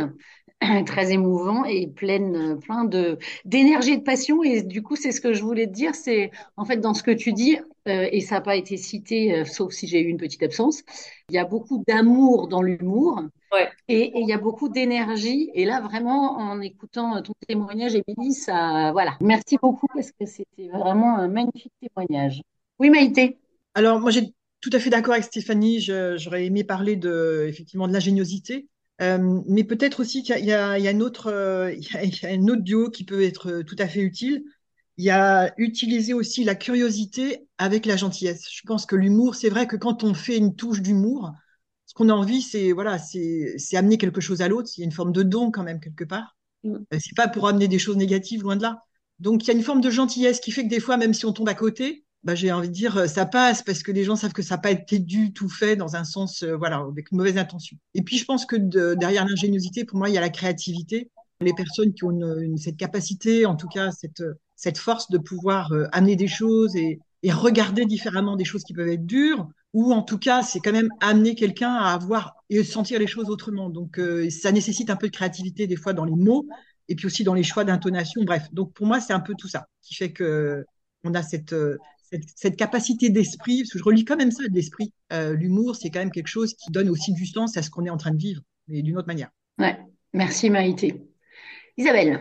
très émouvant et plein, plein de d'énergie et de passion. Et du coup, c'est ce que je voulais te dire, c'est en fait dans ce que tu dis, euh, et ça n'a pas été cité, euh, sauf si j'ai eu une petite absence, il y a beaucoup d'amour dans l'humour. Ouais. Et, il y a beaucoup d'énergie. Et là, vraiment, en écoutant ton témoignage, Émilie, ça, voilà. Merci beaucoup parce que c'était vraiment un magnifique témoignage. Oui, Maïté. Alors, moi, j'ai tout à fait d'accord avec Stéphanie. J'aurais aimé parler de, effectivement, de l'ingéniosité. Euh, mais peut-être aussi qu'il y, y, a, un autre, euh, il y, a, un autre duo qui peut être tout à fait utile. Il y a utiliser aussi la curiosité avec la gentillesse. Je pense que l'humour, c'est vrai que quand on fait une touche d'humour, ce qu'on a envie, c'est voilà, c'est amener quelque chose à l'autre. Il y a une forme de don quand même quelque part. Mm. Euh, c'est pas pour amener des choses négatives, loin de là. Donc il y a une forme de gentillesse qui fait que des fois, même si on tombe à côté, bah, j'ai envie de dire, euh, ça passe parce que les gens savent que ça n'a pas été du tout fait dans un sens, euh, voilà, avec une mauvaise intention. Et puis, je pense que derrière l'ingéniosité, pour moi, il y a la créativité. Les personnes qui ont cette capacité, en tout cas, cette, cette force de pouvoir euh, amener des choses et, et, regarder différemment des choses qui peuvent être dures, ou en tout cas, c'est quand même amener quelqu'un à avoir et sentir les choses autrement. Donc, ça nécessite un peu de créativité des fois dans les mots et puis aussi dans les choix d'intonation. Bref, donc pour moi, c'est un peu tout ça qui fait que on a cette, cette, capacité d'esprit, parce que je relis quand même ça de l'esprit. Euh, l'humour, c'est quand même quelque chose qui donne aussi du sens à ce qu'on est en train de vivre, mais d'une autre manière. Ouais, merci Maïté. Isabelle.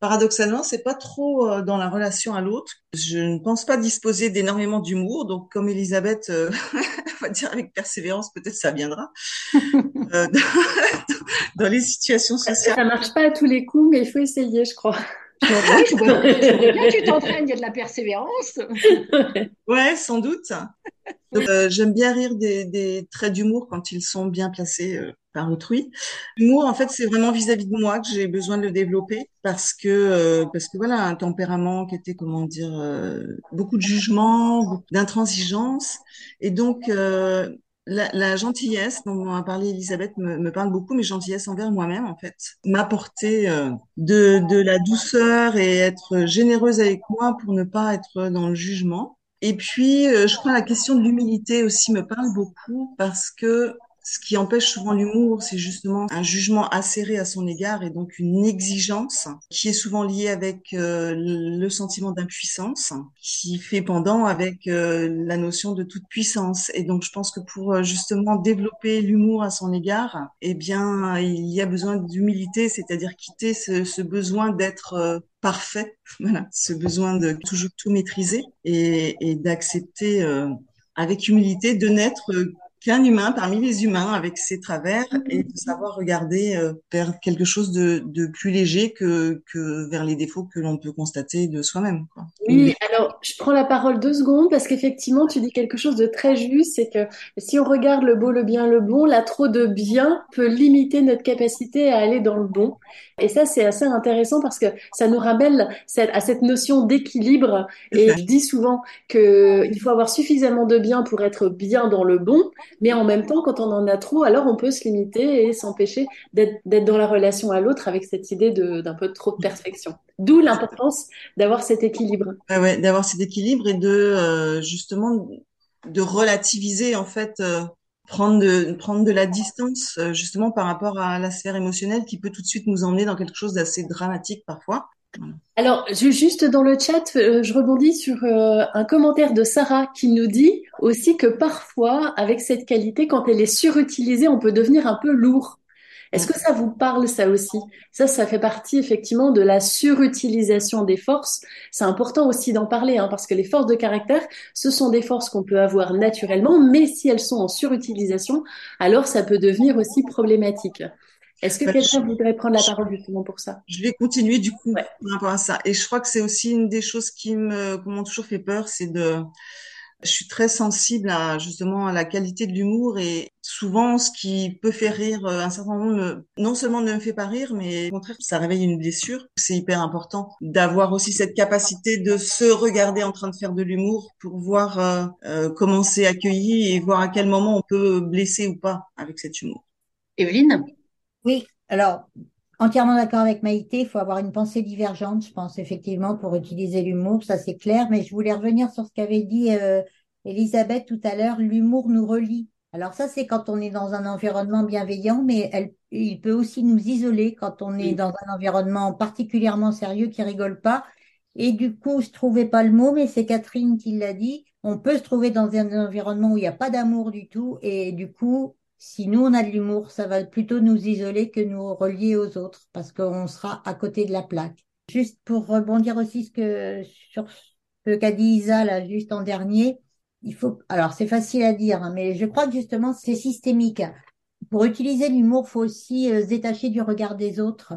Paradoxalement, c'est pas trop euh, dans la relation à l'autre. Je ne pense pas disposer d'énormément d'humour, donc comme Elisabeth, euh, on va dire avec persévérance, peut-être ça viendra. dans, dans, les situations sociales. Ça marche pas à tous les coups, mais il faut essayer, je crois. Oui, je vois, bien tu t'entraînes, il y a de la persévérance. Ouais, sans doute. Euh, j'aime bien rire des, des traits d'humour quand ils sont bien placés euh, par autrui. L'humour, en fait, c'est vraiment vis-à-vis de moi que j'ai besoin de le développer parce que euh, parce que voilà, un tempérament qui était comment dire beaucoup de jugement, beaucoup d'intransigeance, et donc la, gentillesse dont a parlé Elisabeth me, parle beaucoup, mais gentillesse envers moi-même, en fait. M'apporter euh, de, de la douceur et être généreuse avec moi pour ne pas être dans le jugement. Et puis, euh, je crois la question de l'humilité aussi me parle beaucoup parce que ce qui empêche souvent l'humour, c'est justement un jugement acéré à son égard et donc une exigence qui est souvent liée avec euh, le sentiment d'impuissance, qui fait pendant avec euh, la notion de toute puissance. Et donc, je pense que pour euh, justement développer l'humour à son égard, eh bien, il y a besoin d'humilité, c'est-à-dire quitter ce, besoin d'être parfait, ce besoin de toujours tout maîtriser et, et d'accepter avec humilité de n'être qu'un humain parmi les humains avec ses travers et de savoir regarder euh, vers quelque chose de, de, plus léger que, que vers les défauts que l'on peut constater de soi-même. Oui, alors je prends la parole deux secondes parce qu'effectivement tu dis quelque chose de très juste, c'est que si on regarde le beau, le bien, le bon, là trop de bien peut limiter notre capacité à aller dans le bon. Et ça c'est assez intéressant parce que ça nous rappelle à cette notion d'équilibre. Et je dis souvent qu'il faut avoir suffisamment de bien pour être bien dans le bon, Mais en même temps, quand on en a trop, alors on peut se limiter et s'empêcher d'être dans la relation à l'autre avec cette idée d'un peu trop de perfection. D'où l'importance d'avoir cet équilibre. Ah ouais, d'avoir cet équilibre et de euh, justement de relativiser en fait, euh, prendre de prendre de la distance euh, justement par rapport à la sphère émotionnelle qui peut tout de suite nous emmener dans quelque chose d'assez dramatique parfois. Alors, juste dans le chat, euh, je rebondis sur euh, un commentaire de Sarah qui nous dit aussi que parfois, avec cette qualité, quand elle est surutilisée, on peut devenir un peu lourd. Est-ce que ça vous parle, ça aussi? Ça, ça fait partie effectivement de la surutilisation des forces. C'est important aussi d'en parler, hein, parce que les forces de caractère, ce sont des forces qu'on peut avoir naturellement, mais si elles sont en surutilisation, alors ça peut devenir aussi problématique. Est-ce que quelqu'un voudrait prendre la parole justement pour ça? Je vais continuer du coup par rapport à ça. Et je crois que c'est aussi une des choses qui me, m'ont toujours fait peur, c'est de, je suis très sensible à justement à la qualité de l'humour et souvent ce qui peut faire rire euh, un certain nombre, non seulement ne me fait pas rire, mais au contraire ça réveille une blessure. C'est hyper important d'avoir aussi cette capacité de se regarder en train de faire de l'humour pour voir euh, euh, comment c'est accueilli et voir à quel moment on peut blesser ou pas avec cet humour. Evelyne? Oui, alors, entièrement d'accord avec Maïté, il faut avoir une pensée divergente, je pense, effectivement, pour utiliser l'humour, ça c'est clair, mais je voulais revenir sur ce qu'avait dit euh, Elisabeth tout à l'heure, l'humour nous relie. Alors ça, c'est quand on est dans un environnement bienveillant, mais elle, il peut aussi nous isoler quand on est dans un environnement particulièrement sérieux qui rigole pas. Et du coup, je trouvais pas le mot, mais c'est Catherine qui l'a dit. On peut se trouver dans un environnement où il n'y a pas d'amour du tout, et du coup, si nous on a de l'humour, ça va plutôt nous isoler que nous relier aux autres parce qu'on sera à côté de la plaque. Juste pour rebondir aussi sur ce qu'a dit Isa là juste en dernier, il faut, alors c'est facile à dire, hein, mais je crois que justement c'est systémique. Pour utiliser l'humour, faut aussi euh, se détacher du regard des autres,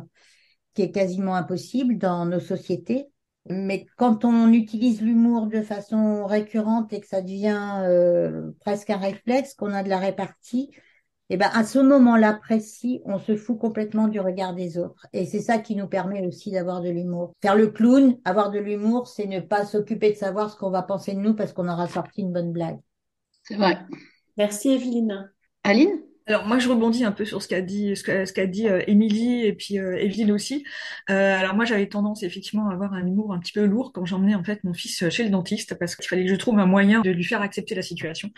qui est quasiment impossible dans nos sociétés. Mais quand on utilise l'humour de façon récurrente et que ça devient euh, presque un réflexe, qu'on a de la répartie, et eh ben à ce moment-là précis, on se fout complètement du regard des autres. Et c'est ça qui nous permet aussi d'avoir de l'humour. Faire le clown, avoir de l'humour, c'est ne pas s'occuper de savoir ce qu'on va penser de nous parce qu'on aura sorti une bonne blague. C'est vrai. Merci Evelyne. Aline? Alors moi je rebondis un peu sur ce qu'a dit ce qu'a dit euh, Émilie et puis euh, aussi. Euh, alors moi j'avais tendance effectivement à avoir un humour un petit peu lourd quand j'emmenais en fait mon fils chez le dentiste parce qu'il fallait que je trouve un moyen de lui faire accepter la situation.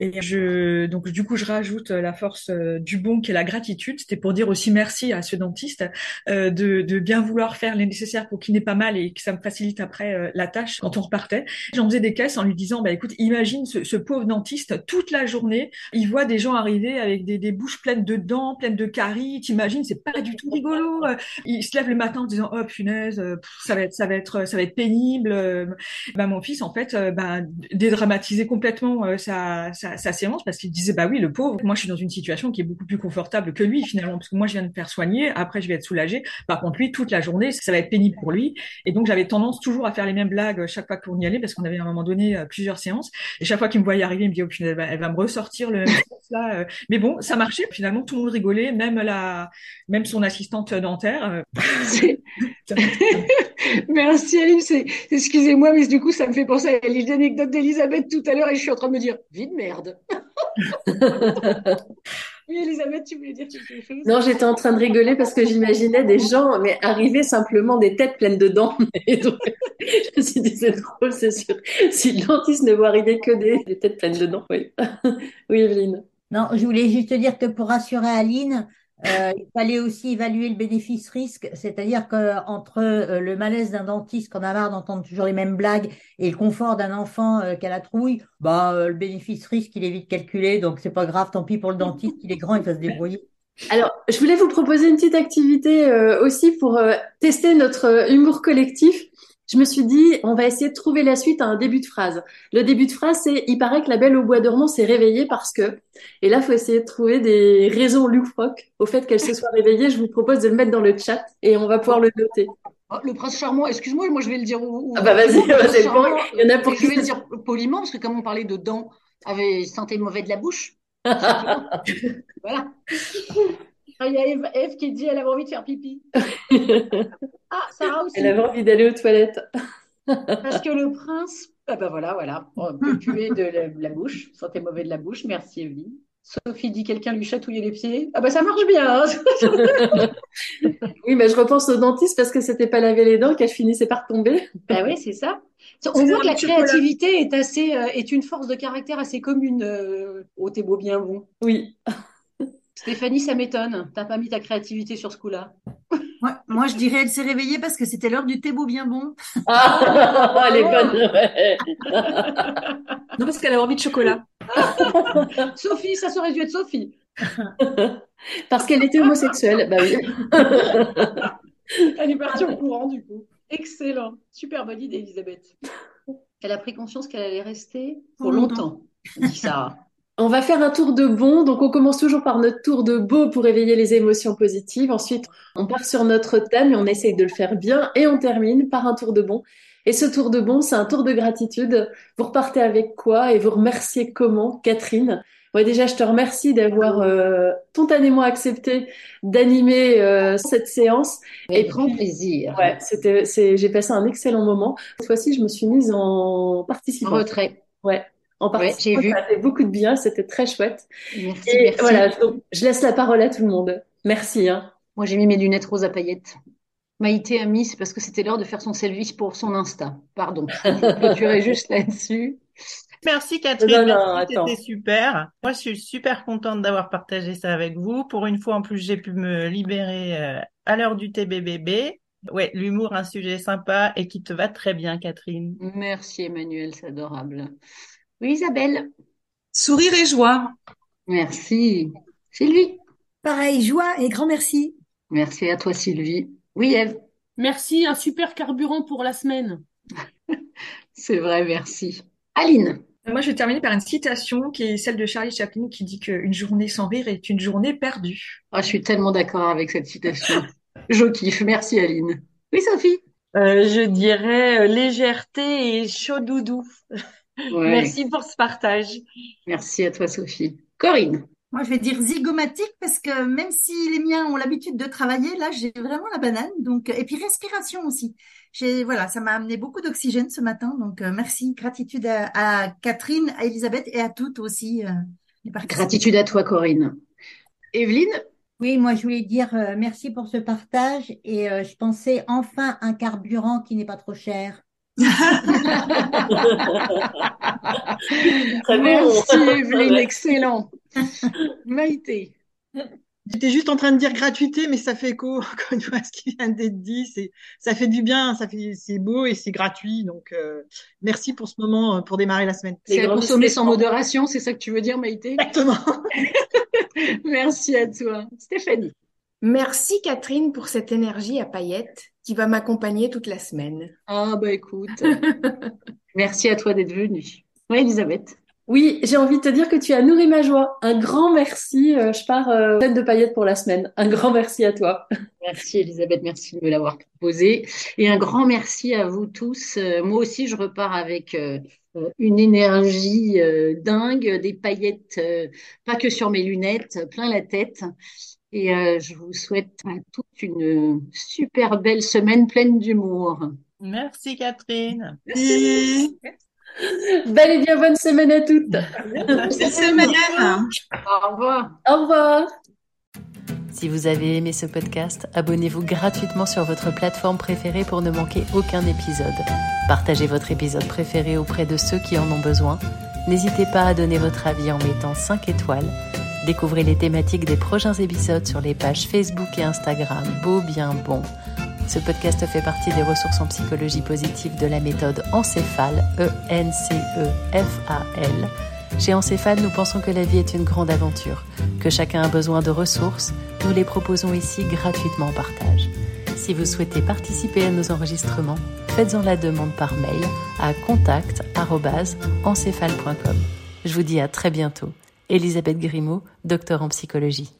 Et je donc du coup je rajoute la force du bon qui est la gratitude. C'était pour dire aussi merci à ce dentiste de, de bien vouloir faire les nécessaires pour qu'il n'ait pas mal et que ça me facilite après la tâche quand on repartait. J'en faisais des caisses en lui disant bah écoute imagine ce, ce pauvre dentiste toute la journée il voit des gens arriver avec des, bouches pleines de dents, pleines de caries. T'imagines, c'est pas du tout rigolo. Il se lève le matin en disant, oh punaise, euh, ça va être, ça va être, ça va être pénible. Bah, mon fils, en fait, bah, dédramatisait complètement euh, sa, sa, sa séance parce qu'il disait, bah oui, le pauvre, moi je suis dans une situation qui est beaucoup plus confortable que lui finalement, parce que moi je viens de me faire soigner, après je vais être soulagée. Par contre, lui, toute la journée, ça va être pénible pour lui. Et donc j'avais tendance toujours à faire les mêmes blagues chaque fois qu'on y allait, parce qu'on avait à un moment donné plusieurs séances. Et chaque fois qu'il me voyait arriver, il me dit, oh punaise, elle va, me ressortir le là. Mais bon, ça marchait. Finalement, tout le monde rigolait, même la, même son assistante dentaire. Euh. Merci Alice. Excusez-moi, mais du coup, ça me fait penser à l'anecdote d'Elisabeth tout à l'heure et je suis en train de me dire, vie de merde. oui, Elisabeth, tu voulais dire quelque chose? Non, j'étais en train de rigoler parce que j'imaginais des gens, mais arriver simplement des têtes pleines de dents. je me suis dit, c'est drôle, c'est sûr. Si le dentiste ne voit arriver que des, des têtes pleines de dents, oui. oui, Evelyne. Non, je voulais juste dire que pour rassurer Aline, euh, il fallait aussi évaluer le bénéfice-risque, c'est-à-dire qu'entre euh, le malaise d'un dentiste qu'on a marre d'entendre toujours les mêmes blagues et le confort d'un enfant euh, qu'à la trouille, bah euh, le bénéfice-risque il est vite calculé, donc c'est pas grave, tant pis pour le dentiste, il est grand, il va se débrouiller. Alors, je voulais vous proposer une petite activité aussi pour tester notre humour collectif je me suis dit, on va essayer de trouver la suite à un début de phrase. Le début de phrase, c'est il paraît que la belle au bois dormant s'est réveillée parce que. Et là, il faut essayer de trouver des raisons loufoques au fait qu'elle se soit réveillée. Je vous propose de le mettre dans le chat et on va pouvoir le noter. Oh, le prince charmant, excuse-moi, moi je vais le dire. ah bah vas-y, vas-y. Il y en a pour Je vais le dire poliment parce que comme on parlait de dents, avait sentait mauvais de la bouche. voilà. Ah, il y a Eve, qui dit elle avait envie de faire pipi. ah, Sarah aussi. Elle avait envie d'aller aux toilettes. Parce que le prince, ah ben voilà, voilà, on peut puer de la, la bouche, sentait mauvais de la bouche. Merci Evelyne. Sophie dit quelqu'un lui chatouillait les pieds. Ah bah ça marche bien. hein. Oui, mais je repense au dentiste parce que c'était pas laver les dents qu'elle finissait par tomber. bah oui, c'est ça. On voit que la chocolat. créativité est assez, euh, est une force de caractère assez commune euh, au T'es beau bien bon. Oui. Stéphanie, ça m'étonne. T'as pas mis ta créativité sur ce coup-là. Moi, moi, je dirais, elle s'est réveillée parce que c'était l'heure du thé beau bien bon. Ah, elle est bonne. ouais. Non, parce qu'elle a envie de chocolat. Sophie, ça aurait dû être Sophie. Parce qu'elle était homosexuelle. Bah oui. Elle est partie au courant du coup. Excellent. Super bonne idée, Elisabeth. Elle a pris conscience qu'elle allait rester pour longtemps, dit Sarah. On va faire un tour de bon. Donc, on commence toujours par notre tour de beau pour éveiller les émotions positives. Ensuite, on part sur notre thème et on essaye de le faire bien. Et on termine par un tour de bon. Et ce tour de bon, c'est un tour de gratitude. Vous repartez avec quoi et vous remerciez comment, Catherine? Ouais, déjà, je te remercie d'avoir euh, spontanément accepté d'animer euh, cette séance. Avec grand plaisir. Ouais, c'était, c'est, j'ai passé un excellent moment. Cette fois-ci, je me suis mise en En participant. retrait. Ouais, en Ouais, j'ai vu. ça a fait beaucoup de bien, c'était très chouette. Merci, Et merci. voilà, donc je laisse la parole à tout le monde. Merci, hein. Moi, j'ai mis mes lunettes roses à paillettes. Maïté a mis, c'est parce que c'était l'heure de faire son selfie pour son Insta. Pardon. Je vais clôturer juste là-dessus. Merci Catherine, Non, non, merci, attends. c'était super. Moi, je suis super contente d'avoir partagé ça avec vous. Pour une fois, en plus, j'ai pu me libérer euh, à l'heure du TBBB. Ouais, l'humour, un sujet sympa et qui te va très bien, Catherine. Merci Emmanuel, c'est adorable. Oui, Isabelle. Sourire et joie. Merci. Sylvie. Pareil, joie et grand merci. Merci à toi, Sylvie. Oui, Eve. Merci, un super carburant pour la semaine. C'est vrai, merci. Aline. Moi, je vais terminer par une citation qui est celle de Charlie Chaplin qui dit qu'une journée sans rire est une journée perdue. Ah, je suis tellement d'accord avec cette citation. Je kiffe. Merci, Aline. Oui, Sophie. Euh, je dirais euh, légèreté et chaud doudou. Ouais. Merci pour ce partage. Merci à toi, Sophie. Corinne. Moi, je vais dire zygomatique parce que même si les miens ont l'habitude de travailler, là, j'ai vraiment la banane. Donc, et puis respiration aussi. J'ai, voilà, ça m'a amené beaucoup d'oxygène ce matin. Donc, euh, merci, gratitude à, à Catherine, à Elisabeth et à toutes aussi. euh, les. Gratitude à toi, Corinne. Evelyne. Oui, moi je voulais dire euh, merci pour ce partage et euh, je pensais enfin un carburant qui n'est pas trop cher. Très bon. Merci, Evelyne. Excellent. Maïté. J'étais juste en train de dire gratuité, mais ça fait écho encore une fois à ce qui vient d'être dit. C'est, ça fait du bien, ça fait, c'est beau et c'est gratuit. Donc, euh, merci pour ce moment, euh, pour démarrer la semaine. C'est à consommer sans modération, c'est ça que tu veux dire, Maïté? Exactement. Merci à toi. Stéphanie. Merci Catherine pour cette énergie à paillettes qui va m'accompagner toute la semaine. Ah, bah écoute. Merci à toi d'être venue. Oui, Elisabeth. Oui, j'ai envie de te dire que tu as nourri ma joie. Un grand merci. euh, je pars euh, pleine de paillettes pour la semaine. Un grand merci à toi. Merci Elisabeth, merci de me l'avoir proposé. Et un grand merci à vous tous. Euh, moi aussi, je repars avec euh, une énergie euh, dingue, des paillettes, euh, pas que sur mes lunettes, plein la tête. Et euh, je vous souhaite à toute une super belle semaine pleine d'humour. Merci Catherine. Merci. Belle et bien bonne semaine à toutes. Bonne semaine. Au revoir. Au revoir. Si vous avez aimé ce podcast, abonnez-vous gratuitement sur votre plateforme préférée pour ne manquer aucun épisode. Partagez votre épisode préféré auprès de ceux qui en ont besoin. N'hésitez pas à donner votre avis en mettant 5 étoiles. Découvrez les thématiques des prochains épisodes sur les pages Facebook et Instagram Beau Bien Bon. Ce podcast fait partie des ressources en psychologie positive de la méthode Encéphale, E-N-C-E-F-A-L. Chez Encéphale, nous pensons que la vie est une grande aventure, que chacun a besoin de ressources. Nous les proposons ici gratuitement en partage. Si vous souhaitez participer à nos enregistrements, faites-en la demande par mail à contact@encéphale.com. Je vous dis à très bientôt. Elisabeth Grimaud, docteur en psychologie.